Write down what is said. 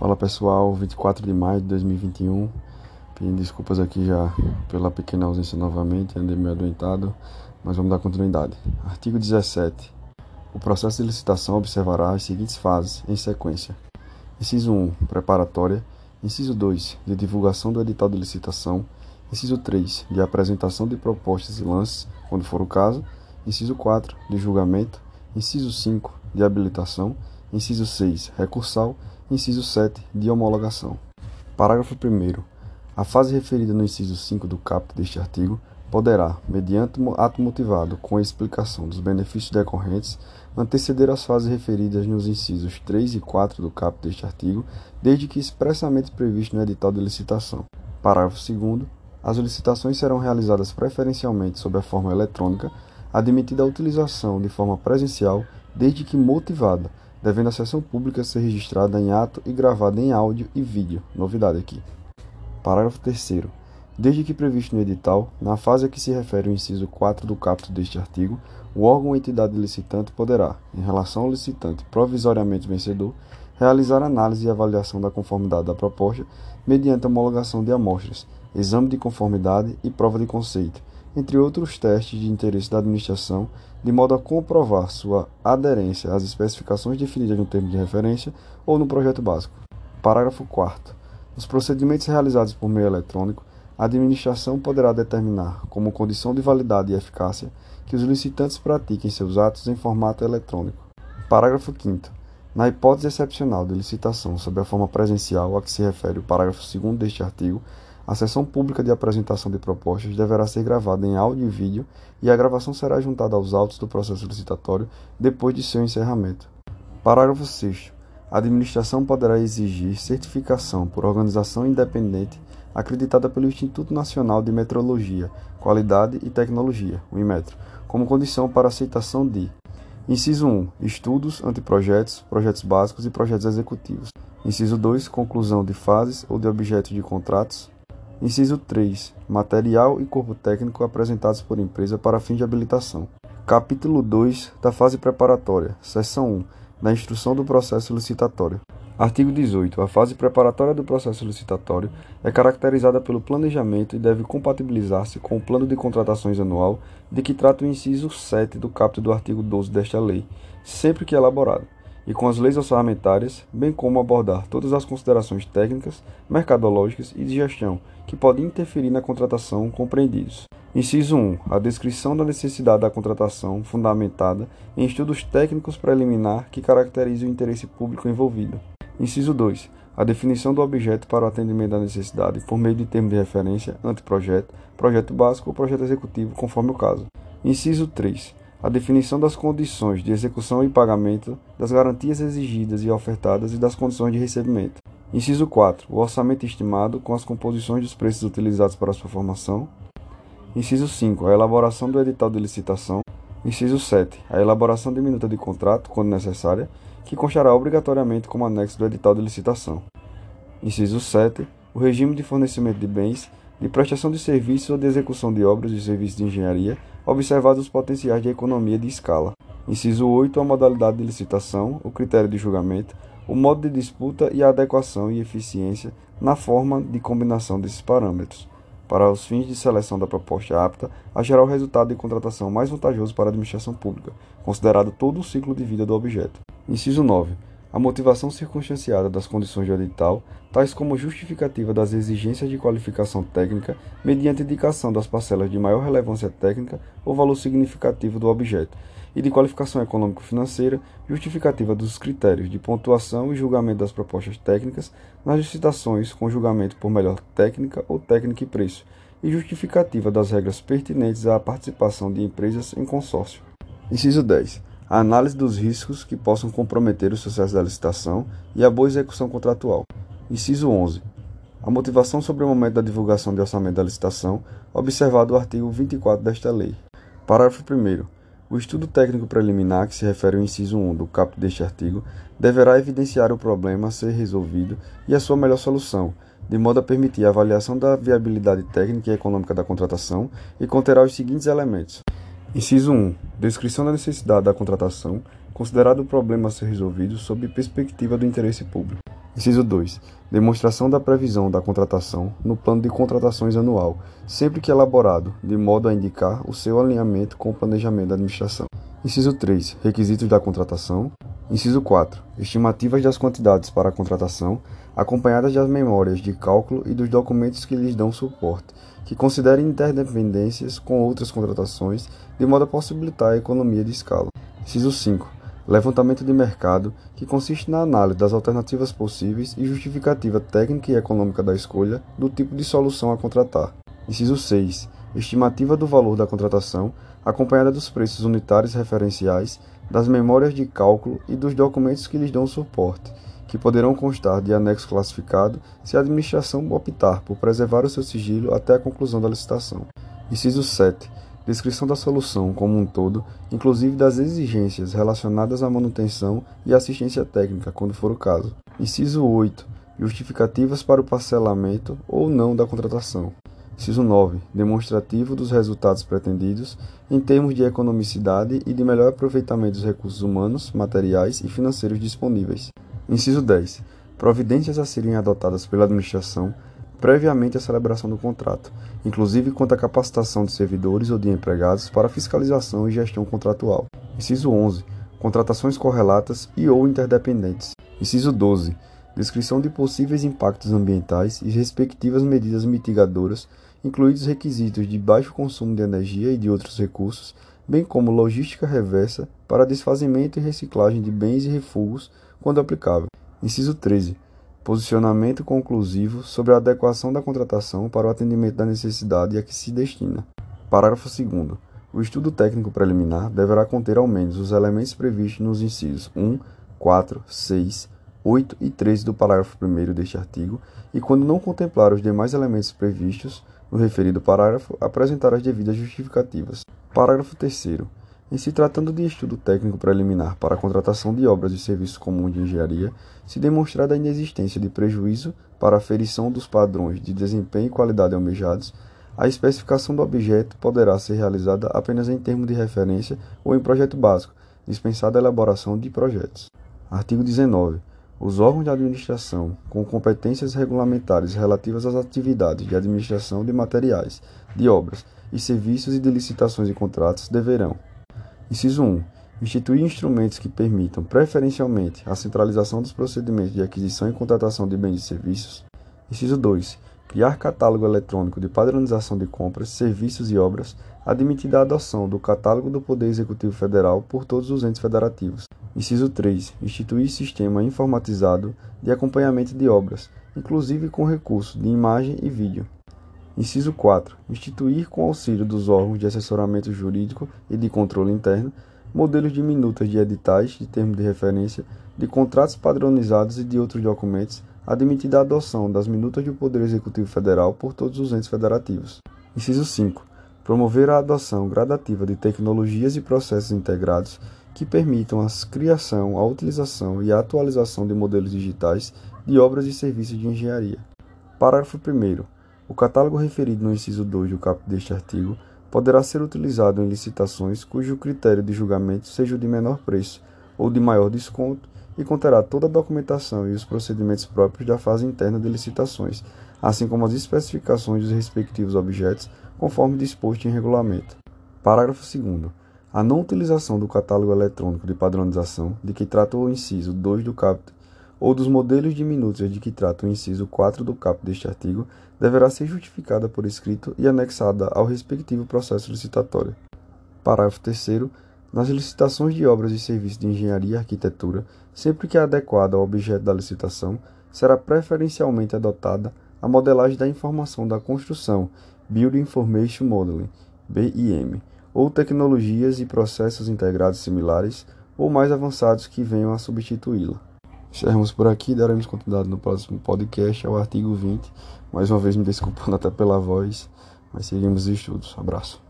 Fala pessoal, 24 de maio de 2021. Pedindo desculpas aqui já pela pequena ausência novamente, andei meio adoentado, mas vamos dar continuidade. Artigo 17. O processo de licitação observará as seguintes fases em sequência: Inciso 1, preparatória. Inciso 2, de divulgação do edital de licitação. Inciso 3, de apresentação de propostas e lances, quando for o caso. Inciso 4, de julgamento. Inciso 5, de habilitação. Inciso 6, recursal. Inciso 7, de homologação. Parágrafo 1. A fase referida no inciso 5 do caput deste artigo poderá, mediante ato motivado com a explicação dos benefícios decorrentes, anteceder as fases referidas nos incisos 3 e 4 do caput deste artigo, desde que expressamente previsto no edital de licitação. Parágrafo 2. As licitações serão realizadas preferencialmente sob a forma eletrônica, admitida a utilização de forma presencial, desde que motivada, devendo a sessão pública ser registrada em ato e gravada em áudio e vídeo. Novidade aqui. Parágrafo 3 Desde que previsto no edital, na fase a que se refere o inciso 4 do caput deste artigo, o órgão ou entidade licitante poderá, em relação ao licitante provisoriamente vencedor, realizar análise e avaliação da conformidade da proposta mediante homologação de amostras, exame de conformidade e prova de conceito, entre outros testes de interesse da administração, de modo a comprovar sua aderência às especificações definidas no termo de referência ou no projeto básico. Parágrafo 4. Nos procedimentos realizados por meio eletrônico, a administração poderá determinar, como condição de validade e eficácia, que os licitantes pratiquem seus atos em formato eletrônico. Parágrafo 5. Na hipótese excepcional de licitação sob a forma presencial a que se refere o parágrafo 2 deste artigo, a sessão pública de apresentação de propostas deverá ser gravada em áudio e vídeo e a gravação será juntada aos autos do processo licitatório depois de seu encerramento. Parágrafo 6. A administração poderá exigir certificação por organização independente acreditada pelo Instituto Nacional de Metrologia, Qualidade e Tecnologia, o IMETRO, como condição para aceitação de Inciso 1. Estudos, anteprojetos, projetos básicos e projetos executivos. Inciso 2. Conclusão de fases ou de objetos de contratos. Inciso 3. Material e corpo técnico apresentados por empresa para fim de habilitação. Capítulo 2 da fase preparatória. Seção 1. Da instrução do processo licitatório. Artigo 18. A fase preparatória do processo licitatório é caracterizada pelo planejamento e deve compatibilizar-se com o plano de contratações anual de que trata o inciso 7 do caput do artigo 12 desta lei, sempre que elaborado e com as leis orçamentárias, bem como abordar todas as considerações técnicas, mercadológicas e de gestão que podem interferir na contratação compreendidos. Inciso 1. A descrição da necessidade da contratação fundamentada em estudos técnicos preliminar que caracterizem o interesse público envolvido. Inciso 2. A definição do objeto para o atendimento da necessidade por meio de termo de referência, anteprojeto, projeto básico ou projeto executivo, conforme o caso. Inciso 3 a definição das condições de execução e pagamento, das garantias exigidas e ofertadas e das condições de recebimento. Inciso 4. O orçamento estimado com as composições dos preços utilizados para sua formação. Inciso 5. A elaboração do edital de licitação. Inciso 7. A elaboração de minuta de contrato, quando necessária, que constará obrigatoriamente como anexo do edital de licitação. Inciso 7. O regime de fornecimento de bens, de prestação de serviços ou de execução de obras e serviços de engenharia observados os potenciais de economia de escala. Inciso 8. A modalidade de licitação, o critério de julgamento, o modo de disputa e a adequação e eficiência na forma de combinação desses parâmetros, para os fins de seleção da proposta apta a gerar o resultado de contratação mais vantajoso para a administração pública, considerado todo o ciclo de vida do objeto. Inciso 9 a motivação circunstanciada das condições do edital, tais como justificativa das exigências de qualificação técnica, mediante indicação das parcelas de maior relevância técnica ou valor significativo do objeto, e de qualificação econômico-financeira, justificativa dos critérios de pontuação e julgamento das propostas técnicas nas licitações com julgamento por melhor técnica ou técnica e preço, e justificativa das regras pertinentes à participação de empresas em consórcio. Inciso 10 a análise dos riscos que possam comprometer o sucesso da licitação e a boa execução contratual. Inciso 11. A motivação sobre o momento da divulgação de orçamento da licitação, observado o artigo 24 desta lei. Parágrafo 1. O estudo técnico preliminar, que se refere ao inciso 1 do caput deste artigo, deverá evidenciar o problema a ser resolvido e a sua melhor solução, de modo a permitir a avaliação da viabilidade técnica e econômica da contratação e conterá os seguintes elementos: Inciso 1. Descrição da necessidade da contratação, considerado o problema a ser resolvido sob perspectiva do interesse público. Inciso 2. Demonstração da previsão da contratação no plano de contratações anual, sempre que elaborado, de modo a indicar o seu alinhamento com o planejamento da administração. Inciso 3. Requisitos da contratação. Inciso 4. Estimativas das quantidades para a contratação, acompanhadas das memórias de cálculo e dos documentos que lhes dão suporte, que considerem interdependências com outras contratações, de modo a possibilitar a economia de escala. Inciso 5. Levantamento de mercado, que consiste na análise das alternativas possíveis e justificativa técnica e econômica da escolha do tipo de solução a contratar. Inciso 6. Estimativa do valor da contratação, acompanhada dos preços unitários referenciais das memórias de cálculo e dos documentos que lhes dão suporte, que poderão constar de anexo classificado se a administração optar por preservar o seu sigilo até a conclusão da licitação. Inciso 7. Descrição da solução como um todo, inclusive das exigências relacionadas à manutenção e assistência técnica, quando for o caso. Inciso 8. Justificativas para o parcelamento ou não da contratação. Inciso 9. Demonstrativo dos resultados pretendidos em termos de economicidade e de melhor aproveitamento dos recursos humanos, materiais e financeiros disponíveis. Inciso 10. Providências a serem adotadas pela administração previamente à celebração do contrato, inclusive quanto à capacitação de servidores ou de empregados para fiscalização e gestão contratual. Inciso 11. Contratações correlatas e ou interdependentes. Inciso 12. Descrição de possíveis impactos ambientais e respectivas medidas mitigadoras incluídos requisitos de baixo consumo de energia e de outros recursos, bem como logística reversa para desfazimento e reciclagem de bens e refugos, quando aplicável. Inciso 13. Posicionamento conclusivo sobre a adequação da contratação para o atendimento da necessidade a que se destina. Parágrafo 2. O estudo técnico preliminar deverá conter ao menos os elementos previstos nos incisos 1, 4, 6, 8 e 13 do parágrafo 1 deste artigo e, quando não contemplar os demais elementos previstos, no referido parágrafo, apresentar as devidas justificativas. Parágrafo 3. Em se tratando de estudo técnico preliminar para a contratação de obras e serviços comuns de engenharia, se demonstrada a inexistência de prejuízo para a aferição dos padrões de desempenho e qualidade almejados, a especificação do objeto poderá ser realizada apenas em termos de referência ou em projeto básico, dispensada a elaboração de projetos. Artigo 19. Os órgãos de administração com competências regulamentares relativas às atividades de administração de materiais, de obras e serviços e de licitações e contratos deverão: Inciso 1. Instituir instrumentos que permitam, preferencialmente, a centralização dos procedimentos de aquisição e contratação de bens e serviços. Inciso 2. Criar catálogo eletrônico de padronização de compras, serviços e obras, admitida a adoção do Catálogo do Poder Executivo Federal por todos os entes federativos. Inciso 3. Instituir sistema informatizado de acompanhamento de obras, inclusive com recurso de imagem e vídeo. Inciso 4. Instituir, com auxílio dos órgãos de assessoramento jurídico e de controle interno, modelos de minutas de editais, de termos de referência, de contratos padronizados e de outros documentos, admitida a adoção das minutas do Poder Executivo Federal por todos os entes federativos. Inciso 5. Promover a adoção gradativa de tecnologias e processos integrados que permitam a criação, a utilização e a atualização de modelos digitais de obras e serviços de engenharia. Parágrafo 1. O catálogo referido no inciso 2 do caput deste artigo poderá ser utilizado em licitações cujo critério de julgamento seja o de menor preço ou de maior desconto e conterá toda a documentação e os procedimentos próprios da fase interna de licitações, assim como as especificações dos respectivos objetos, conforme disposto em regulamento. Parágrafo 2 a não utilização do catálogo eletrônico de padronização, de que trata o inciso 2 do caput, ou dos modelos de minúcias de que trata o inciso 4 do caput deste artigo, deverá ser justificada por escrito e anexada ao respectivo processo licitatório. Parágrafo 3 nas licitações de obras e serviços de engenharia e arquitetura, sempre que é adequada ao objeto da licitação, será preferencialmente adotada a modelagem da informação da construção, Building Information Modeling, BIM, ou tecnologias e processos integrados similares ou mais avançados que venham a substituí-la. Encerramos por aqui, daremos continuidade no próximo podcast ao artigo 20. Mais uma vez me desculpando até pela voz, mas seguimos os estudos. Abraço.